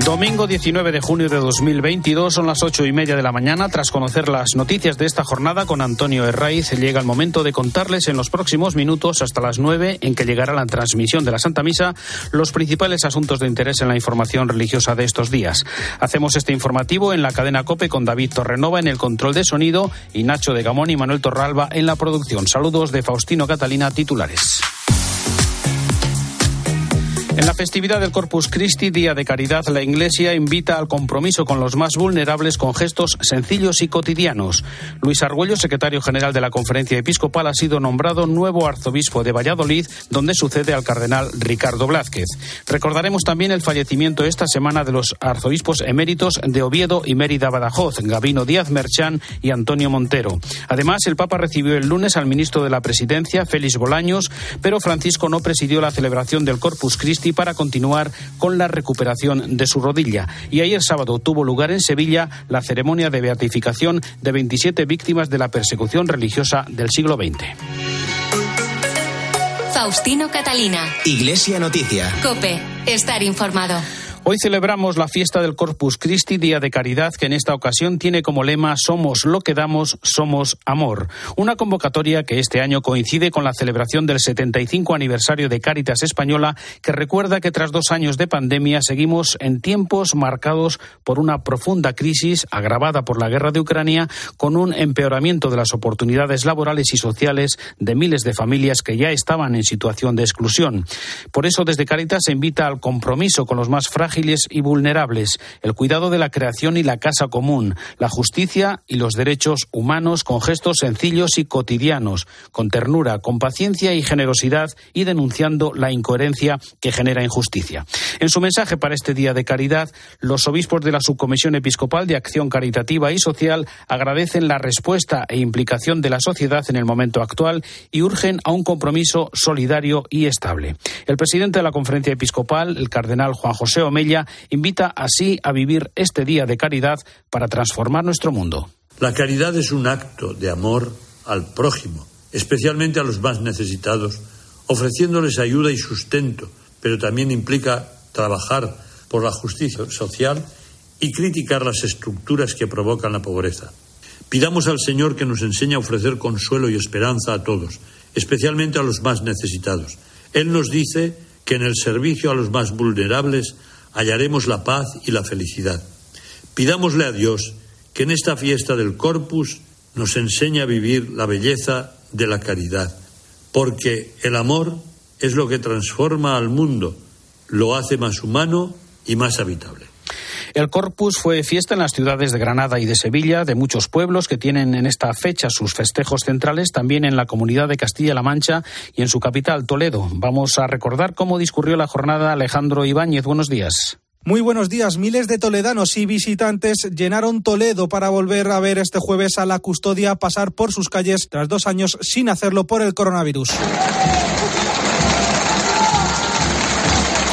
Domingo 19 de junio de 2022 son las ocho y media de la mañana. Tras conocer las noticias de esta jornada con Antonio Herraiz, llega el momento de contarles en los próximos minutos hasta las nueve en que llegará la transmisión de la Santa Misa los principales asuntos de interés en la información religiosa de estos días. Hacemos este informativo en la cadena COPE con David Torrenova en el control de sonido y Nacho de Gamón y Manuel Torralba en la producción. Saludos de Faustino Catalina, titulares. En la festividad del Corpus Christi, Día de Caridad, la Iglesia invita al compromiso con los más vulnerables con gestos sencillos y cotidianos. Luis Argüello, secretario general de la Conferencia Episcopal, ha sido nombrado nuevo arzobispo de Valladolid, donde sucede al cardenal Ricardo Blázquez. Recordaremos también el fallecimiento esta semana de los arzobispos eméritos de Oviedo y Mérida Badajoz, Gabino Díaz Merchán y Antonio Montero. Además, el Papa recibió el lunes al ministro de la Presidencia, Félix Bolaños, pero Francisco no presidió la celebración del Corpus Christi y para continuar con la recuperación de su rodilla. Y ayer sábado tuvo lugar en Sevilla la ceremonia de beatificación de 27 víctimas de la persecución religiosa del siglo XX. Faustino Catalina. Iglesia Noticia. Cope, estar informado. Hoy celebramos la fiesta del Corpus Christi, Día de Caridad, que en esta ocasión tiene como lema Somos lo que damos, somos amor. Una convocatoria que este año coincide con la celebración del 75 aniversario de Caritas Española, que recuerda que tras dos años de pandemia seguimos en tiempos marcados por una profunda crisis agravada por la guerra de Ucrania, con un empeoramiento de las oportunidades laborales y sociales de miles de familias que ya estaban en situación de exclusión. Por eso, desde Caritas se invita al compromiso con los más frágiles y vulnerables, el cuidado de la creación y la casa común, la justicia y los derechos humanos con gestos sencillos y cotidianos, con ternura, con paciencia y generosidad y denunciando la incoherencia que genera injusticia. En su mensaje para este Día de Caridad, los obispos de la Subcomisión Episcopal de Acción Caritativa y Social agradecen la respuesta e implicación de la sociedad en el momento actual y urgen a un compromiso solidario y estable. El presidente de la Conferencia Episcopal, el cardenal Juan José Omeya, invita así a vivir este día de caridad para transformar nuestro mundo. La caridad es un acto de amor al prójimo, especialmente a los más necesitados, ofreciéndoles ayuda y sustento, pero también implica trabajar por la justicia social y criticar las estructuras que provocan la pobreza. Pidamos al Señor que nos enseñe a ofrecer consuelo y esperanza a todos, especialmente a los más necesitados. Él nos dice que en el servicio a los más vulnerables hallaremos la paz y la felicidad. Pidámosle a Dios que en esta fiesta del Corpus nos enseñe a vivir la belleza de la caridad, porque el amor es lo que transforma al mundo, lo hace más humano y más habitable. El Corpus fue fiesta en las ciudades de Granada y de Sevilla, de muchos pueblos que tienen en esta fecha sus festejos centrales, también en la comunidad de Castilla-La Mancha y en su capital, Toledo. Vamos a recordar cómo discurrió la jornada Alejandro Ibáñez. Buenos días. Muy buenos días. Miles de toledanos y visitantes llenaron Toledo para volver a ver este jueves a la custodia pasar por sus calles tras dos años sin hacerlo por el coronavirus.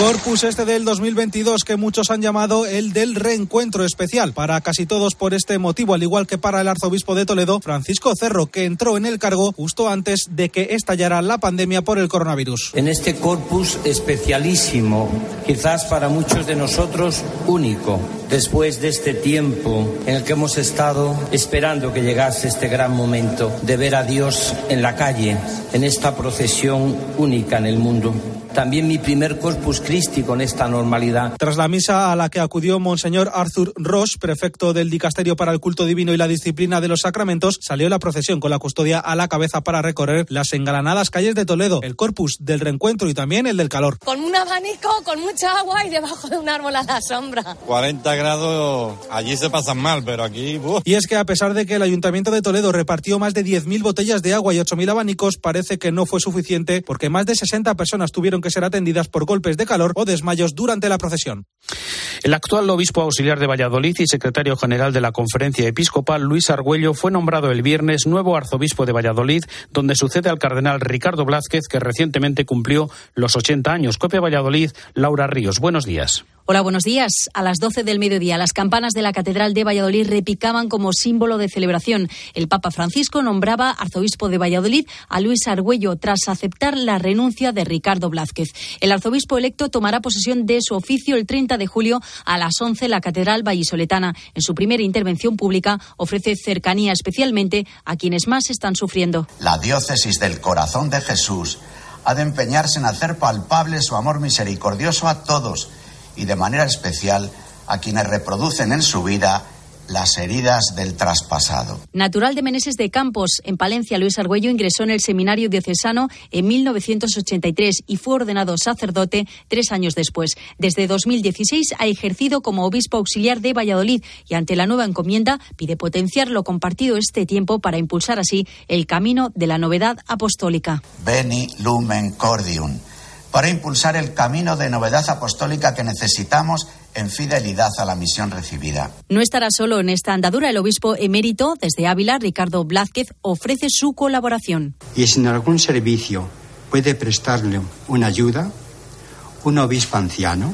Corpus este del 2022 que muchos han llamado el del reencuentro especial para casi todos por este motivo, al igual que para el arzobispo de Toledo, Francisco Cerro, que entró en el cargo justo antes de que estallara la pandemia por el coronavirus. En este corpus especialísimo, quizás para muchos de nosotros único, después de este tiempo en el que hemos estado esperando que llegase este gran momento de ver a Dios en la calle, en esta procesión única en el mundo también mi primer Corpus Christi con esta normalidad. Tras la misa a la que acudió Monseñor Arthur Roche, prefecto del Dicasterio para el Culto Divino y la Disciplina de los Sacramentos, salió la procesión con la custodia a la cabeza para recorrer las engalanadas calles de Toledo, el Corpus del Reencuentro y también el del calor. Con un abanico, con mucha agua y debajo de un árbol a la sombra. 40 grados, allí se pasan mal, pero aquí... Y es que a pesar de que el Ayuntamiento de Toledo repartió más de 10.000 botellas de agua y 8.000 abanicos, parece que no fue suficiente porque más de 60 personas tuvieron que ser atendidas por golpes de calor o desmayos durante la procesión. El actual obispo auxiliar de Valladolid y secretario general de la Conferencia Episcopal, Luis Argüello, fue nombrado el viernes nuevo arzobispo de Valladolid, donde sucede al cardenal Ricardo Blázquez, que recientemente cumplió los 80 años. Copia Valladolid, Laura Ríos. Buenos días. Hola, buenos días. A las 12 del mediodía, las campanas de la Catedral de Valladolid repicaban como símbolo de celebración. El Papa Francisco nombraba arzobispo de Valladolid a Luis Argüello tras aceptar la renuncia de Ricardo Blázquez. El arzobispo electo tomará posesión de su oficio el 30 de julio a las 11 en la Catedral Vallisoletana. En su primera intervención pública ofrece cercanía especialmente a quienes más están sufriendo. La diócesis del corazón de Jesús ha de empeñarse en hacer palpable su amor misericordioso a todos y de manera especial a quienes reproducen en su vida las heridas del traspasado. Natural de Meneses de Campos, en Palencia, Luis Argüello ingresó en el seminario diocesano en 1983 y fue ordenado sacerdote tres años después. Desde 2016 ha ejercido como obispo auxiliar de Valladolid y ante la nueva encomienda pide potenciar lo compartido este tiempo para impulsar así el camino de la novedad apostólica. Beni lumen cordium para impulsar el camino de novedad apostólica que necesitamos en fidelidad a la misión recibida. No estará solo en esta andadura. El obispo emérito desde Ávila, Ricardo Blázquez, ofrece su colaboración. Y si en algún servicio puede prestarle una ayuda, un obispo anciano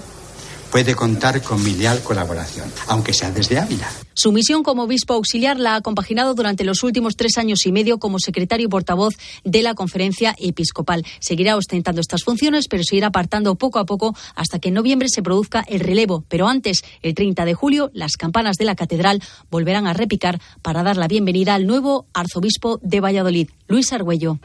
puede contar con mi colaboración, aunque sea desde Ávila. Su misión como obispo auxiliar la ha compaginado durante los últimos tres años y medio como secretario y portavoz de la conferencia episcopal. Seguirá ostentando estas funciones, pero se irá apartando poco a poco hasta que en noviembre se produzca el relevo. Pero antes, el 30 de julio, las campanas de la catedral volverán a repicar para dar la bienvenida al nuevo arzobispo de Valladolid, Luis Argüello.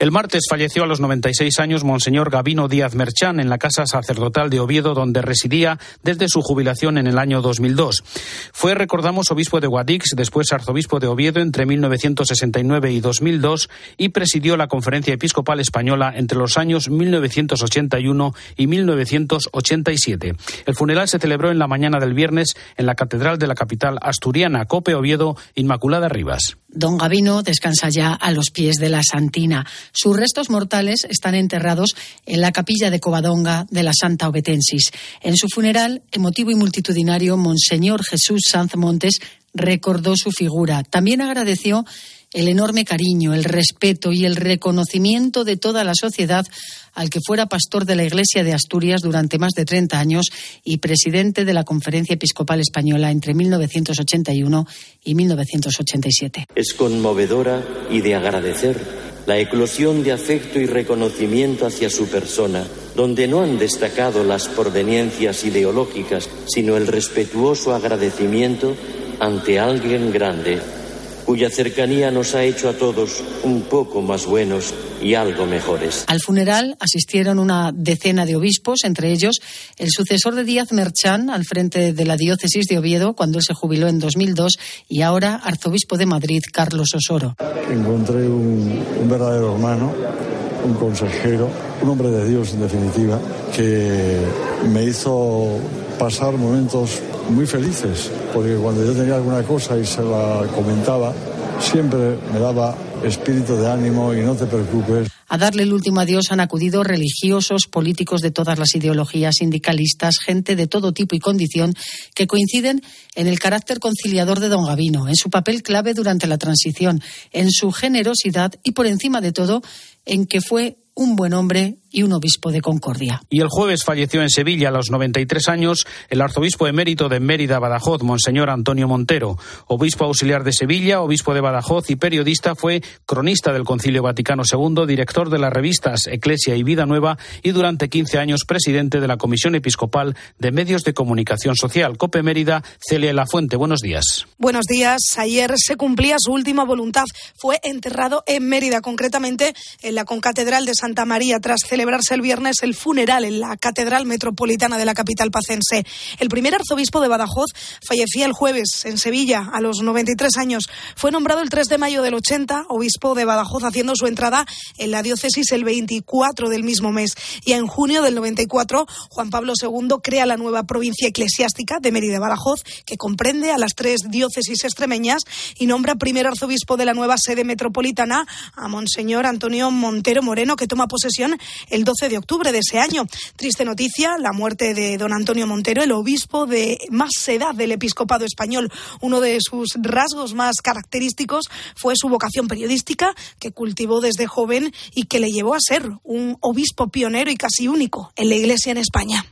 El martes falleció a los 96 años Monseñor Gavino Díaz Merchán en la casa sacerdotal de Oviedo, donde residía desde su jubilación en el año 2002. Fue, recordamos, obispo de Guadix, después arzobispo de Oviedo entre 1969 y 2002 y presidió la Conferencia Episcopal Española entre los años 1981 y 1987. El funeral se celebró en la mañana del viernes en la Catedral de la capital asturiana, Cope Oviedo, Inmaculada Rivas. Don Gavino descansa ya a los pies de la Santina. Sus restos mortales están enterrados en la capilla de Covadonga de la Santa Obetensis. En su funeral, emotivo y multitudinario, Monseñor Jesús Sanz Montes recordó su figura. También agradeció el enorme cariño, el respeto y el reconocimiento de toda la sociedad al que fuera pastor de la Iglesia de Asturias durante más de 30 años y presidente de la Conferencia Episcopal Española entre 1981 y 1987. Es conmovedora y de agradecer la eclosión de afecto y reconocimiento hacia su persona, donde no han destacado las proveniencias ideológicas, sino el respetuoso agradecimiento ante alguien grande cuya cercanía nos ha hecho a todos un poco más buenos y algo mejores. Al funeral asistieron una decena de obispos, entre ellos el sucesor de Díaz Merchán al frente de la diócesis de Oviedo cuando él se jubiló en 2002 y ahora arzobispo de Madrid, Carlos Osoro. Encontré un, un verdadero hermano, un consejero, un hombre de Dios en definitiva, que me hizo pasar momentos muy felices, porque cuando yo tenía alguna cosa y se la comentaba, siempre me daba espíritu de ánimo y no te preocupes. A darle el último adiós han acudido religiosos, políticos de todas las ideologías, sindicalistas, gente de todo tipo y condición que coinciden en el carácter conciliador de don Gavino, en su papel clave durante la transición, en su generosidad y por encima de todo en que fue un buen hombre y un obispo de Concordia. Y el jueves falleció en Sevilla a los 93 años el arzobispo emérito de Mérida, Badajoz, Monseñor Antonio Montero. Obispo auxiliar de Sevilla, obispo de Badajoz y periodista, fue cronista del Concilio Vaticano II, director de las revistas Eclesia y Vida Nueva y durante 15 años presidente de la Comisión Episcopal de Medios de Comunicación Social. Cope Mérida, Celia La Fuente. Buenos días. Buenos días. Ayer se cumplía su última voluntad. Fue enterrado en Mérida, concretamente en la concatedral de Santa María, tras celebrarse el viernes el funeral en la Catedral Metropolitana de la capital pacense. El primer arzobispo de Badajoz fallecía el jueves en Sevilla a los 93 años. Fue nombrado el 3 de mayo del 80 obispo de Badajoz haciendo su entrada en la diócesis el 24 del mismo mes. Y en junio del 94 Juan Pablo II crea la nueva provincia eclesiástica de Mérida Badajoz que comprende a las tres diócesis extremeñas y nombra primer arzobispo de la nueva sede metropolitana a Monseñor Antonio Montero Moreno que toma posesión el 12 de octubre de ese año. Triste noticia, la muerte de don Antonio Montero, el obispo de más edad del episcopado español. Uno de sus rasgos más característicos fue su vocación periodística, que cultivó desde joven y que le llevó a ser un obispo pionero y casi único en la Iglesia en España.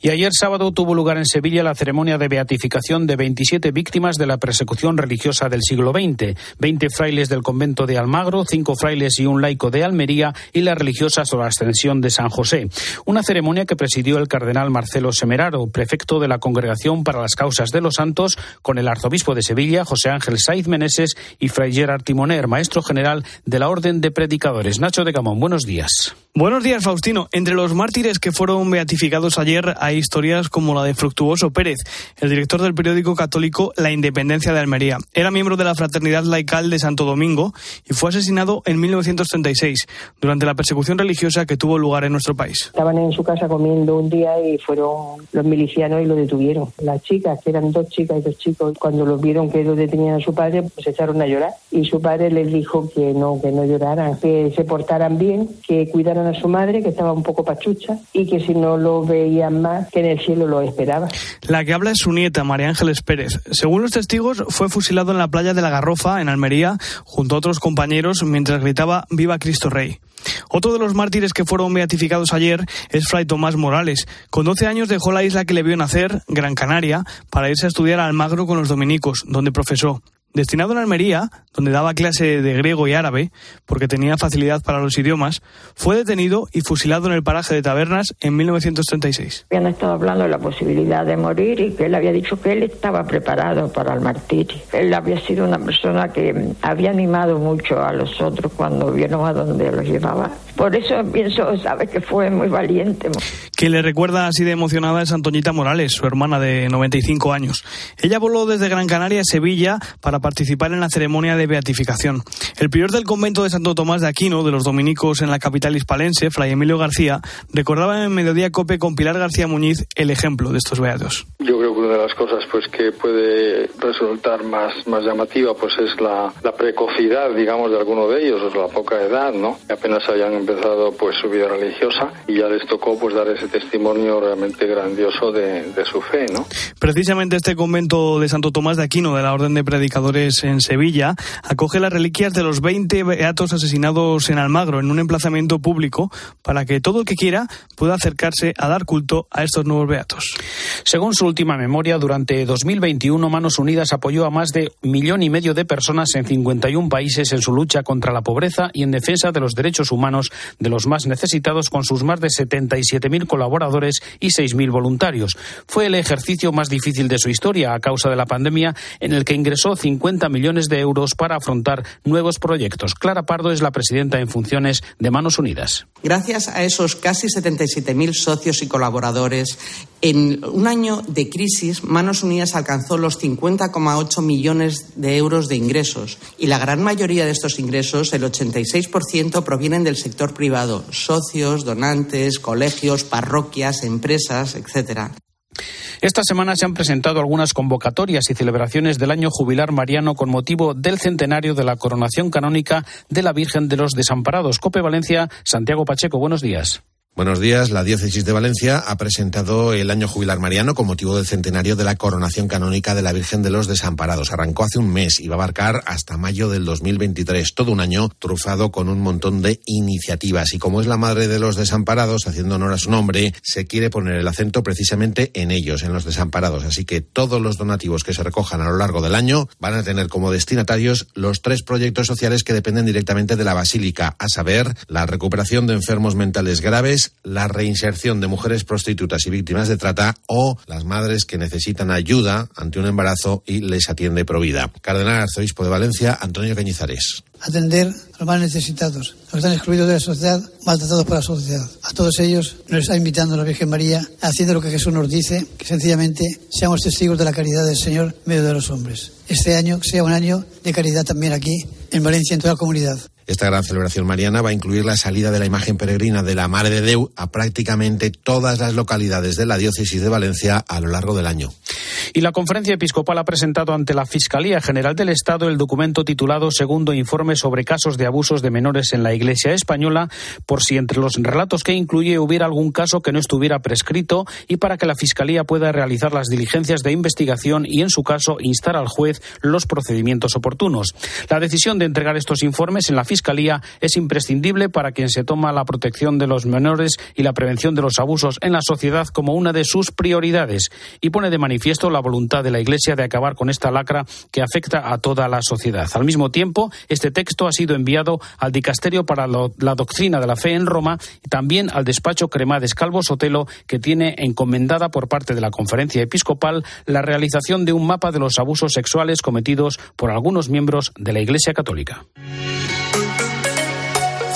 Y ayer sábado tuvo lugar en Sevilla la ceremonia de beatificación de 27 víctimas de la persecución religiosa del siglo XX. 20 frailes del convento de Almagro, cinco frailes y un laico de Almería y la religiosa ascensión de San José. Una ceremonia que presidió el cardenal Marcelo Semeraro, prefecto de la Congregación para las Causas de los Santos, con el arzobispo de Sevilla, José Ángel Saiz Meneses, y Fray Gerard Timoner, maestro general de la Orden de Predicadores. Nacho de Camón, buenos días. Buenos días, Faustino. Entre los mártires que fueron beatificados ayer hay historias como la de Fructuoso Pérez, el director del periódico católico La Independencia de Almería. Era miembro de la Fraternidad Laical de Santo Domingo y fue asesinado en 1936 durante la persecución religiosa que tuvo lugar en nuestro país. Estaban en su casa comiendo un día y fueron los milicianos y lo detuvieron. Las chicas, que eran dos chicas y dos chicos, cuando los vieron que lo detenían a su padre, pues echaron a llorar. Y su padre les dijo que no, que no lloraran, que se portaran bien, que cuidaran a su madre, que estaba un poco pachucha, y que si no lo veían más, que en el cielo lo esperaba. La que habla es su nieta, María Ángeles Pérez. Según los testigos, fue fusilado en la playa de la Garrofa, en Almería, junto a otros compañeros, mientras gritaba Viva Cristo Rey. Otro de los mártires que fueron beatificados ayer es Fray Tomás Morales. Con 12 años dejó la isla que le vio nacer, Gran Canaria, para irse a estudiar a Almagro con los dominicos, donde profesó. Destinado en Almería, donde daba clase de griego y árabe, porque tenía facilidad para los idiomas, fue detenido y fusilado en el paraje de Tabernas en 1936. Habían estado hablando de la posibilidad de morir y que él había dicho que él estaba preparado para el martirio. Él había sido una persona que había animado mucho a los otros cuando vieron a dónde los llevaba. Por eso pienso, sabe que fue muy valiente. Que le recuerda así de emocionada es Antoñita Morales, su hermana de 95 años. Ella voló desde Gran Canaria a Sevilla para participar en la ceremonia de beatificación. El prior del convento de Santo Tomás de Aquino, de los dominicos en la capital hispalense, Fray Emilio García, recordaba en Mediodía Cope con Pilar García Muñiz el ejemplo de estos beatos. Yo creo que una de las cosas pues que puede resultar más, más llamativa pues es la, la precocidad, digamos, de alguno de ellos, o la poca edad, ¿no? Apenas habían empezado pues su vida religiosa y ya les tocó pues dar ese testimonio realmente grandioso de, de su fe, ¿no? Precisamente este convento de Santo Tomás de Aquino, de la Orden de Predicadores en Sevilla, acoge las reliquias de los 20 beatos asesinados en Almagro en un emplazamiento público para que todo el que quiera pueda acercarse a dar culto a estos nuevos beatos. Según su última memoria, durante 2021 Manos Unidas apoyó a más de un millón y medio de personas en 51 países en su lucha contra la pobreza y en defensa de los derechos humanos de los más necesitados con sus más de 77.000 colaboradores y 6.000 voluntarios. Fue el ejercicio más difícil de su historia a causa de la pandemia en el que ingresó 50 millones de euros para afrontar nuevos proyectos. Clara Pardo es la presidenta en funciones de Manos Unidas. Gracias a esos casi 77.000 socios y colaboradores, en un año de crisis, Manos Unidas alcanzó los 50,8 millones de euros de ingresos y la gran mayoría de estos ingresos, el 86%, provienen del sector privado, socios, donantes, colegios, parroquias, empresas, etcétera. Esta semana se han presentado algunas convocatorias y celebraciones del año jubilar mariano con motivo del centenario de la coronación canónica de la Virgen de los Desamparados. Cope Valencia, Santiago Pacheco, buenos días. Buenos días. La Diócesis de Valencia ha presentado el año jubilar mariano con motivo del centenario de la coronación canónica de la Virgen de los Desamparados. Arrancó hace un mes y va a abarcar hasta mayo del 2023. Todo un año trufado con un montón de iniciativas. Y como es la madre de los desamparados, haciendo honor a su nombre, se quiere poner el acento precisamente en ellos, en los desamparados. Así que todos los donativos que se recojan a lo largo del año van a tener como destinatarios los tres proyectos sociales que dependen directamente de la Basílica, a saber, la recuperación de enfermos mentales graves, la reinserción de mujeres prostitutas y víctimas de trata o las madres que necesitan ayuda ante un embarazo y les atiende Provida. Cardenal Arzobispo de Valencia, Antonio Cañizares atender a los más necesitados, los que están excluidos de la sociedad, maltratados por la sociedad. A todos ellos nos está invitando la Virgen María, haciendo lo que Jesús nos dice, que sencillamente seamos testigos de la caridad del Señor en medio de los hombres. Este año sea un año de caridad también aquí, en Valencia, en toda la comunidad. Esta gran celebración mariana va a incluir la salida de la imagen peregrina de la Madre de Deu a prácticamente todas las localidades de la diócesis de Valencia a lo largo del año. Y la conferencia episcopal ha presentado ante la Fiscalía General del Estado el documento titulado Segundo Informe sobre casos de abusos de menores en la Iglesia española, por si entre los relatos que incluye hubiera algún caso que no estuviera prescrito y para que la Fiscalía pueda realizar las diligencias de investigación y, en su caso, instar al juez los procedimientos oportunos. La decisión de entregar estos informes en la Es imprescindible para quien se toma la protección de los menores y la prevención de los abusos en la sociedad como una de sus prioridades y pone de manifiesto la voluntad de la Iglesia de acabar con esta lacra que afecta a toda la sociedad. Al mismo tiempo, este texto ha sido enviado al Dicasterio para la Doctrina de la Fe en Roma y también al despacho Cremades Calvo Sotelo, que tiene encomendada por parte de la Conferencia Episcopal la realización de un mapa de los abusos sexuales cometidos por algunos miembros de la Iglesia Católica.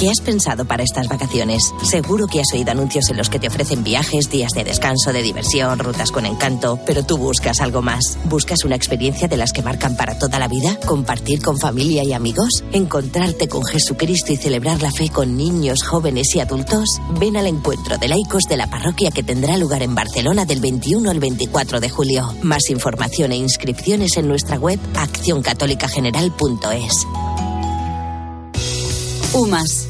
¿Qué has pensado para estas vacaciones? Seguro que has oído anuncios en los que te ofrecen viajes, días de descanso, de diversión, rutas con encanto, pero tú buscas algo más. ¿Buscas una experiencia de las que marcan para toda la vida? ¿Compartir con familia y amigos? ¿Encontrarte con Jesucristo y celebrar la fe con niños, jóvenes y adultos? Ven al encuentro de laicos de la parroquia que tendrá lugar en Barcelona del 21 al 24 de julio. Más información e inscripciones en nuestra web accioncatolicageneral.es. UMAS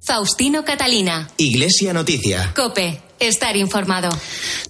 Faustino Catalina. Iglesia Noticia. Cope. Estar informado.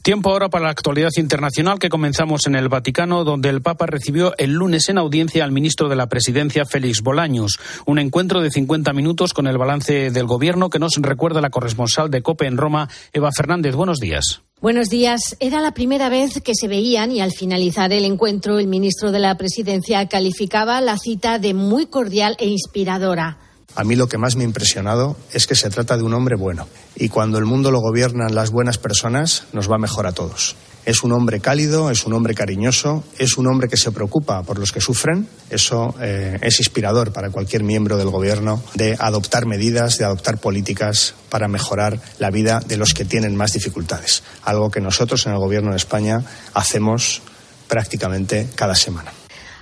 Tiempo ahora para la actualidad internacional que comenzamos en el Vaticano, donde el Papa recibió el lunes en audiencia al ministro de la Presidencia, Félix Bolaños. Un encuentro de 50 minutos con el balance del gobierno que nos recuerda la corresponsal de COPE en Roma, Eva Fernández. Buenos días. Buenos días. Era la primera vez que se veían y al finalizar el encuentro el ministro de la Presidencia calificaba la cita de muy cordial e inspiradora. A mí lo que más me ha impresionado es que se trata de un hombre bueno. Y cuando el mundo lo gobiernan las buenas personas, nos va mejor a todos. Es un hombre cálido, es un hombre cariñoso, es un hombre que se preocupa por los que sufren. Eso eh, es inspirador para cualquier miembro del Gobierno de adoptar medidas, de adoptar políticas para mejorar la vida de los que tienen más dificultades. Algo que nosotros en el Gobierno de España hacemos prácticamente cada semana.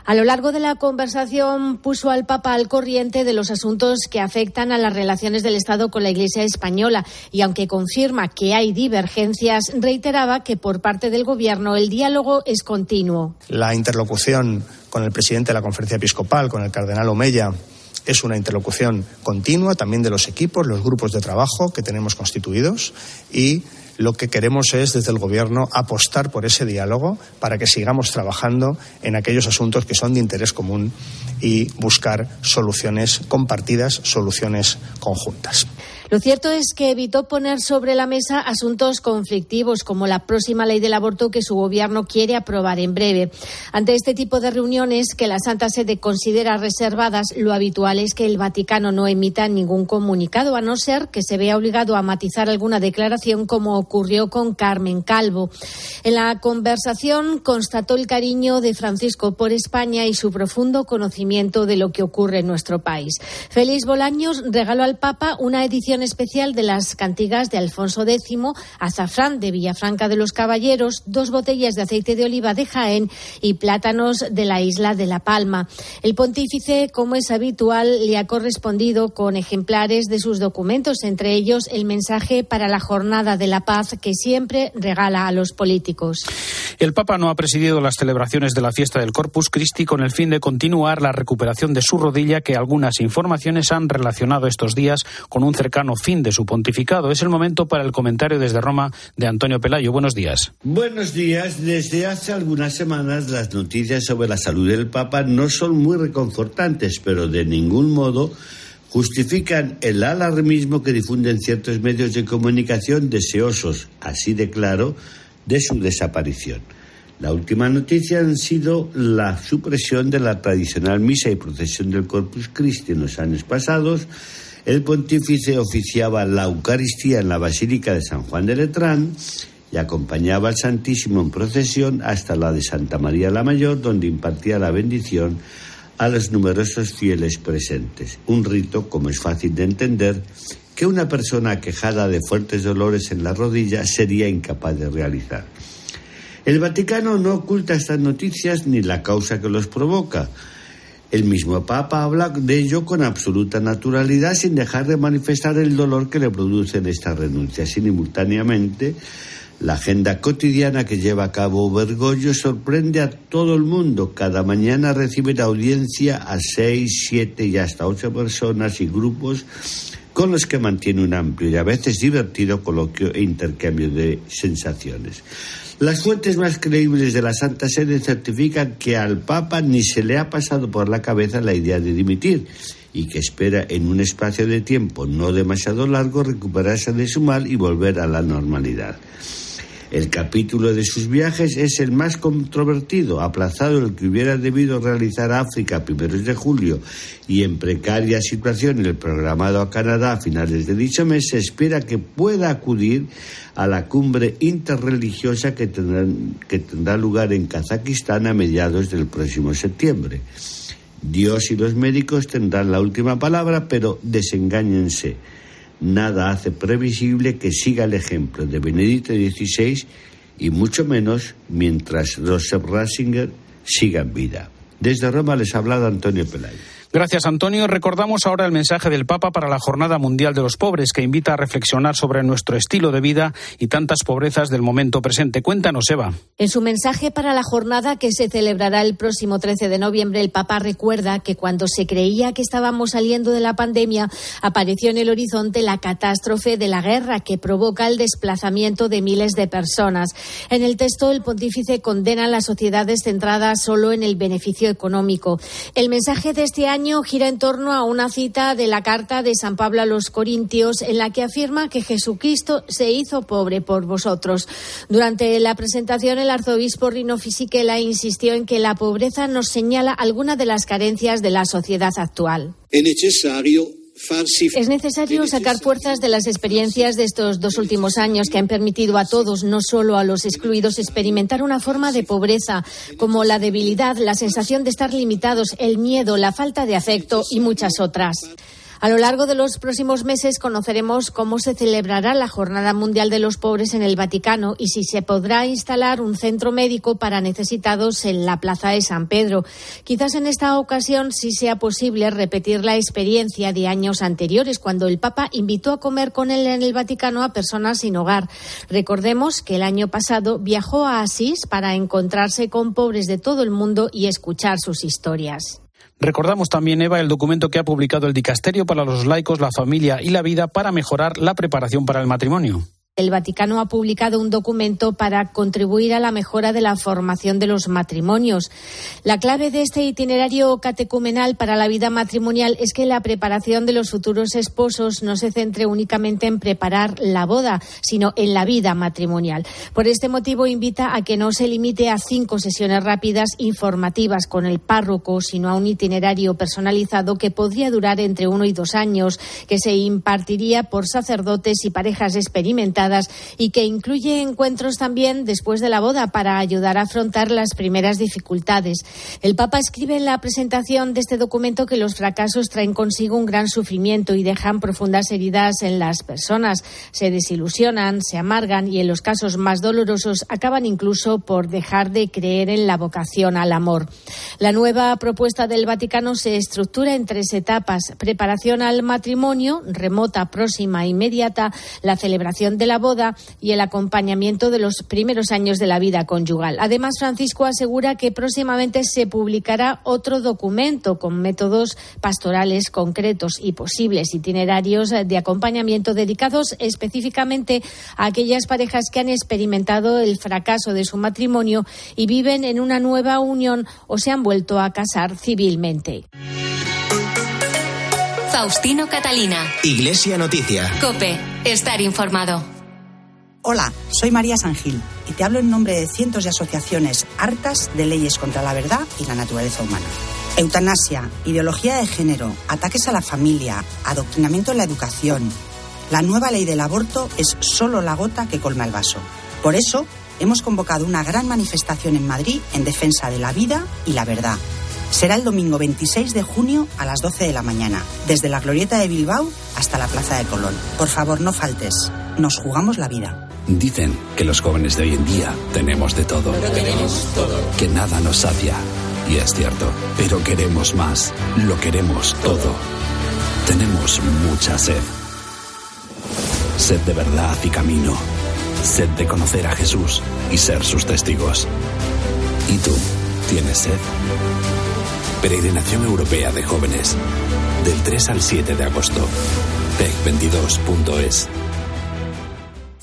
A lo largo de la conversación puso al Papa al corriente de los asuntos que afectan a las relaciones del Estado con la Iglesia española y aunque confirma que hay divergencias, reiteraba que por parte del Gobierno el diálogo es continuo. La interlocución con el presidente de la Conferencia Episcopal, con el cardenal Omeya, es una interlocución continua también de los equipos, los grupos de trabajo que tenemos constituidos y lo que queremos es, desde el Gobierno, apostar por ese diálogo para que sigamos trabajando en aquellos asuntos que son de interés común y buscar soluciones compartidas, soluciones conjuntas. Lo cierto es que evitó poner sobre la mesa asuntos conflictivos como la próxima ley del aborto que su gobierno quiere aprobar en breve. Ante este tipo de reuniones que la Santa Sede considera reservadas, lo habitual es que el Vaticano no emita ningún comunicado, a no ser que se vea obligado a matizar alguna declaración como ocurrió con Carmen Calvo. En la conversación constató el cariño de Francisco por España y su profundo conocimiento de lo que ocurre en nuestro país. Félix Bolaños regaló al Papa una edición especial de las cantigas de Alfonso X, azafrán de Villafranca de los Caballeros, dos botellas de aceite de oliva de Jaén y plátanos de la isla de La Palma. El pontífice, como es habitual, le ha correspondido con ejemplares de sus documentos, entre ellos el mensaje para la Jornada de la Paz que siempre regala a los políticos. El Papa no ha presidido las celebraciones de la fiesta del Corpus Christi con el fin de continuar la recuperación de su rodilla que algunas informaciones han relacionado estos días con un cercano fin de su pontificado. Es el momento para el comentario desde Roma de Antonio Pelayo. Buenos días. Buenos días. Desde hace algunas semanas las noticias sobre la salud del Papa no son muy reconfortantes, pero de ningún modo justifican el alarmismo que difunden ciertos medios de comunicación deseosos, así de claro, de su desaparición. La última noticia han sido la supresión de la tradicional misa y procesión del Corpus Christi en los años pasados, el pontífice oficiaba la Eucaristía en la Basílica de San Juan de Letrán y acompañaba al Santísimo en procesión hasta la de Santa María la Mayor, donde impartía la bendición a los numerosos fieles presentes. Un rito, como es fácil de entender, que una persona quejada de fuertes dolores en la rodilla sería incapaz de realizar. El Vaticano no oculta estas noticias ni la causa que los provoca. El mismo Papa habla de ello con absoluta naturalidad sin dejar de manifestar el dolor que le producen estas renuncias. Simultáneamente, la agenda cotidiana que lleva a cabo Bergoglio sorprende a todo el mundo. Cada mañana recibe audiencia a seis, siete y hasta ocho personas y grupos con los que mantiene un amplio y a veces divertido coloquio e intercambio de sensaciones. Las fuentes más creíbles de la Santa Sede certifican que al Papa ni se le ha pasado por la cabeza la idea de dimitir y que espera en un espacio de tiempo no demasiado largo recuperarse de su mal y volver a la normalidad. El capítulo de sus viajes es el más controvertido, aplazado el que hubiera debido realizar África a primeros de julio y en precaria situación el programado a Canadá a finales de dicho mes, se espera que pueda acudir a la cumbre interreligiosa que tendrá lugar en Kazajistán a mediados del próximo septiembre. Dios y los médicos tendrán la última palabra, pero desengáñense nada hace previsible que siga el ejemplo de Benedicto XVI y mucho menos mientras Joseph Ratzinger siga en vida. Desde Roma les ha hablado Antonio Pelayo. Gracias, Antonio. Recordamos ahora el mensaje del Papa para la Jornada Mundial de los Pobres, que invita a reflexionar sobre nuestro estilo de vida y tantas pobrezas del momento presente. Cuéntanos, Eva. En su mensaje para la jornada que se celebrará el próximo 13 de noviembre, el Papa recuerda que cuando se creía que estábamos saliendo de la pandemia, apareció en el horizonte la catástrofe de la guerra que provoca el desplazamiento de miles de personas. En el texto, el pontífice condena las sociedades centradas solo en el beneficio económico. El mensaje de este año gira en torno a una cita de la carta de San Pablo a los Corintios en la que afirma que Jesucristo se hizo pobre por vosotros. Durante la presentación, el arzobispo Rino Fisichella insistió en que la pobreza nos señala algunas de las carencias de la sociedad actual. Es necesario es necesario sacar fuerzas de las experiencias de estos dos últimos años que han permitido a todos, no solo a los excluidos, experimentar una forma de pobreza como la debilidad, la sensación de estar limitados, el miedo, la falta de afecto y muchas otras. A lo largo de los próximos meses conoceremos cómo se celebrará la Jornada Mundial de los Pobres en el Vaticano y si se podrá instalar un centro médico para necesitados en la Plaza de San Pedro. Quizás en esta ocasión sí sea posible repetir la experiencia de años anteriores, cuando el Papa invitó a comer con él en el Vaticano a personas sin hogar. Recordemos que el año pasado viajó a Asís para encontrarse con pobres de todo el mundo y escuchar sus historias. Recordamos también, Eva, el documento que ha publicado el Dicasterio para los laicos, la familia y la vida para mejorar la preparación para el matrimonio. El Vaticano ha publicado un documento para contribuir a la mejora de la formación de los matrimonios. La clave de este itinerario catecumenal para la vida matrimonial es que la preparación de los futuros esposos no se centre únicamente en preparar la boda, sino en la vida matrimonial. Por este motivo invita a que no se limite a cinco sesiones rápidas informativas con el párroco, sino a un itinerario personalizado que podría durar entre uno y dos años, que se impartiría por sacerdotes y parejas experimentadas y que incluye encuentros también después de la boda para ayudar a afrontar las primeras dificultades. El Papa escribe en la presentación de este documento que los fracasos traen consigo un gran sufrimiento y dejan profundas heridas en las personas. Se desilusionan, se amargan y en los casos más dolorosos acaban incluso por dejar de creer en la vocación al amor. La nueva propuesta del Vaticano se estructura en tres etapas. Preparación al matrimonio, remota, próxima e inmediata, la celebración de la boda y el acompañamiento de los primeros años de la vida conyugal. Además, Francisco asegura que próximamente se publicará otro documento con métodos pastorales concretos y posibles itinerarios de acompañamiento dedicados específicamente a aquellas parejas que han experimentado el fracaso de su matrimonio y viven en una nueva unión o se han vuelto a casar civilmente. Faustino Catalina. Iglesia Noticia. Cope. Estar informado. Hola, soy María Sangil y te hablo en nombre de cientos de asociaciones hartas de leyes contra la verdad y la naturaleza humana. Eutanasia, ideología de género, ataques a la familia, adoctrinamiento en la educación. La nueva ley del aborto es solo la gota que colma el vaso. Por eso, hemos convocado una gran manifestación en Madrid en defensa de la vida y la verdad. Será el domingo 26 de junio a las 12 de la mañana, desde la Glorieta de Bilbao hasta la Plaza de Colón. Por favor, no faltes. Nos jugamos la vida. Dicen que los jóvenes de hoy en día tenemos de todo. tenemos todo. Que nada nos sacia. Y es cierto. Pero queremos más. Lo queremos todo. Tenemos mucha sed. Sed de verdad y camino. Sed de conocer a Jesús y ser sus testigos. ¿Y tú? ¿Tienes sed? Peregrinación Europea de Jóvenes. Del 3 al 7 de agosto. PEC22.es.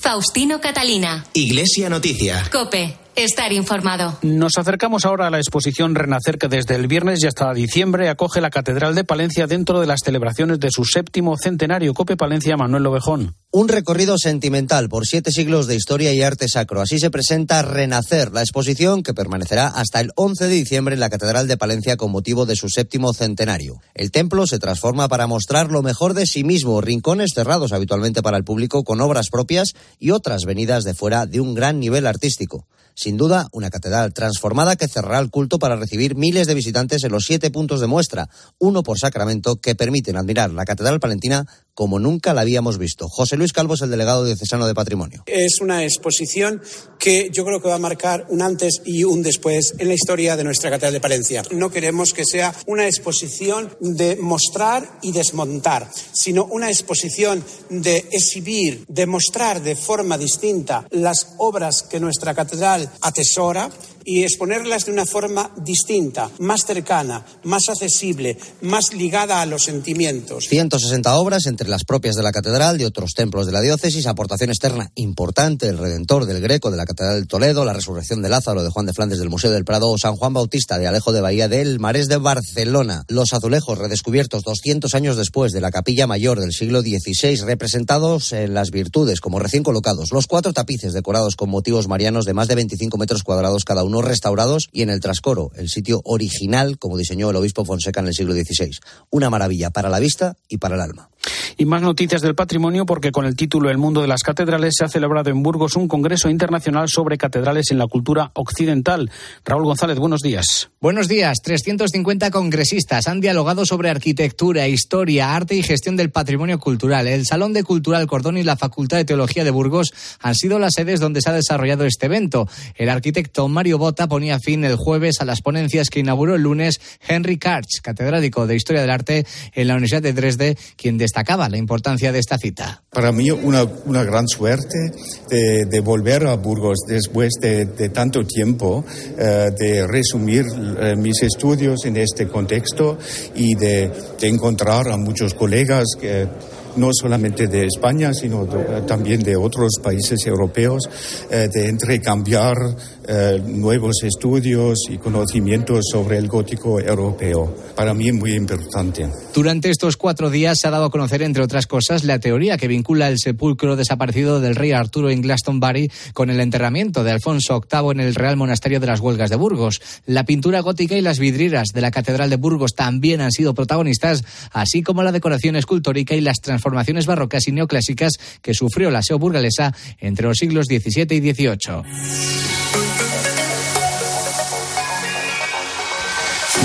Faustino Catalina. Iglesia Noticia. Cope. Estar informado. Nos acercamos ahora a la exposición Renacer que desde el viernes y hasta diciembre acoge la Catedral de Palencia dentro de las celebraciones de su séptimo centenario. Cope Palencia, Manuel Ovejón. Un recorrido sentimental por siete siglos de historia y arte sacro. Así se presenta Renacer, la exposición que permanecerá hasta el 11 de diciembre en la Catedral de Palencia con motivo de su séptimo centenario. El templo se transforma para mostrar lo mejor de sí mismo, rincones cerrados habitualmente para el público con obras propias y otras venidas de fuera de un gran nivel artístico. Sin duda, una catedral transformada que cerrará el culto para recibir miles de visitantes en los siete puntos de muestra, uno por Sacramento, que permiten admirar la Catedral Palentina como nunca la habíamos visto. José Luis Calvo es el delegado diocesano de Patrimonio. Es una exposición que yo creo que va a marcar un antes y un después en la historia de nuestra Catedral de Palencia. No queremos que sea una exposición de mostrar y desmontar, sino una exposición de exhibir, de mostrar de forma distinta las obras que nuestra catedral atesora y exponerlas de una forma distinta, más cercana, más accesible, más ligada a los sentimientos. 160 obras entre las propias de la catedral, de otros templos de la diócesis, aportación externa importante, el Redentor del Greco de la Catedral de Toledo, la Resurrección de Lázaro de Juan de Flandes del Museo del Prado San Juan Bautista de Alejo de Bahía del Marés de Barcelona. Los azulejos redescubiertos 200 años después de la capilla mayor del siglo XVI, representados en las virtudes como recién colocados. Los cuatro tapices decorados con motivos marianos de más de 25 metros cuadrados cada uno restaurados y en el trascoro, el sitio original como diseñó el obispo Fonseca en el siglo XVI. Una maravilla para la vista y para el alma. Y más noticias del patrimonio porque con el título El mundo de las catedrales se ha celebrado en Burgos un congreso internacional sobre catedrales en la cultura occidental. Raúl González, buenos días. Buenos días. 350 congresistas han dialogado sobre arquitectura, historia, arte y gestión del patrimonio cultural. El Salón de Cultural Cordón y la Facultad de Teología de Burgos han sido las sedes donde se ha desarrollado este evento. El arquitecto Mario Bota ponía fin el jueves a las ponencias que inauguró el lunes Henry Karch, catedrático de Historia del Arte en la Universidad de Dresde, quien destacaba la importancia de esta cita. Para mí una, una gran suerte de, de, volver a Burgos después de, de tanto tiempo, eh, de resumir eh, mis estudios en este contexto y de, de encontrar a muchos colegas que no solamente de España, sino de, también de otros países europeos, eh, de intercambiar eh, nuevos estudios y conocimientos sobre el gótico europeo. Para mí muy importante. Durante estos cuatro días se ha dado a conocer, entre otras cosas, la teoría que vincula el sepulcro desaparecido del rey Arturo en Glastonbury con el enterramiento de Alfonso VIII en el Real Monasterio de las Huelgas de Burgos. La pintura gótica y las vidrieras de la Catedral de Burgos también han sido protagonistas, así como la decoración escultórica y las transformaciones barrocas y neoclásicas que sufrió la SEO burgalesa entre los siglos XVII y XVIII.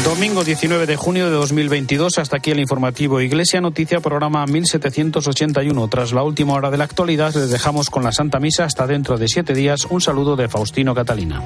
Domingo 19 de junio de 2022, hasta aquí el informativo Iglesia Noticia, programa 1781. Tras la última hora de la actualidad, les dejamos con la Santa Misa hasta dentro de siete días. Un saludo de Faustino Catalina.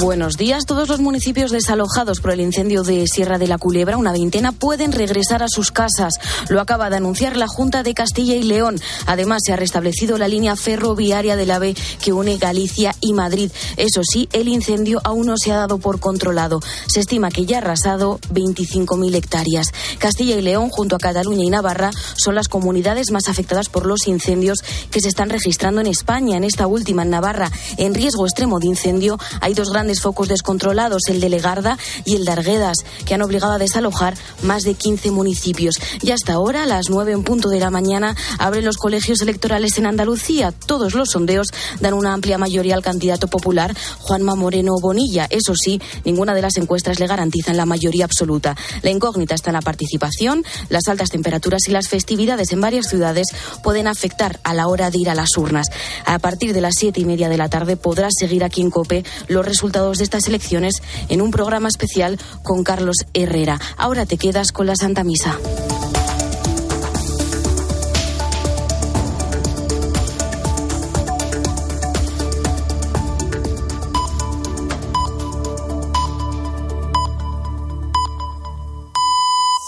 Buenos días. Todos los municipios desalojados por el incendio de Sierra de la Culebra, una veintena, pueden regresar a sus casas. Lo acaba de anunciar la Junta de Castilla y León. Además, se ha restablecido la línea ferroviaria del AVE que une Galicia y Madrid. Eso sí, el incendio aún no se ha dado por controlado. Se estima que ya ha arrasado 25.000 hectáreas. Castilla y León, junto a Cataluña y Navarra, son las comunidades más afectadas por los incendios que se están registrando en España. En esta última, en Navarra, en riesgo extremo de incendio, hay dos grandes grandes focos descontrolados, el de Legarda y el de Arguedas, que han obligado a desalojar más de 15 municipios. Y hasta ahora, a las 9 en punto de la mañana, abren los colegios electorales en Andalucía. Todos los sondeos dan una amplia mayoría al candidato popular Juanma Moreno Bonilla. Eso sí, ninguna de las encuestas le garantizan la mayoría absoluta. La incógnita está en la participación, las altas temperaturas y las festividades en varias ciudades pueden afectar a la hora de ir a las urnas. A partir de las siete y media de la tarde podrás seguir aquí en COPE los de estas elecciones en un programa especial con Carlos Herrera. Ahora te quedas con la Santa Misa.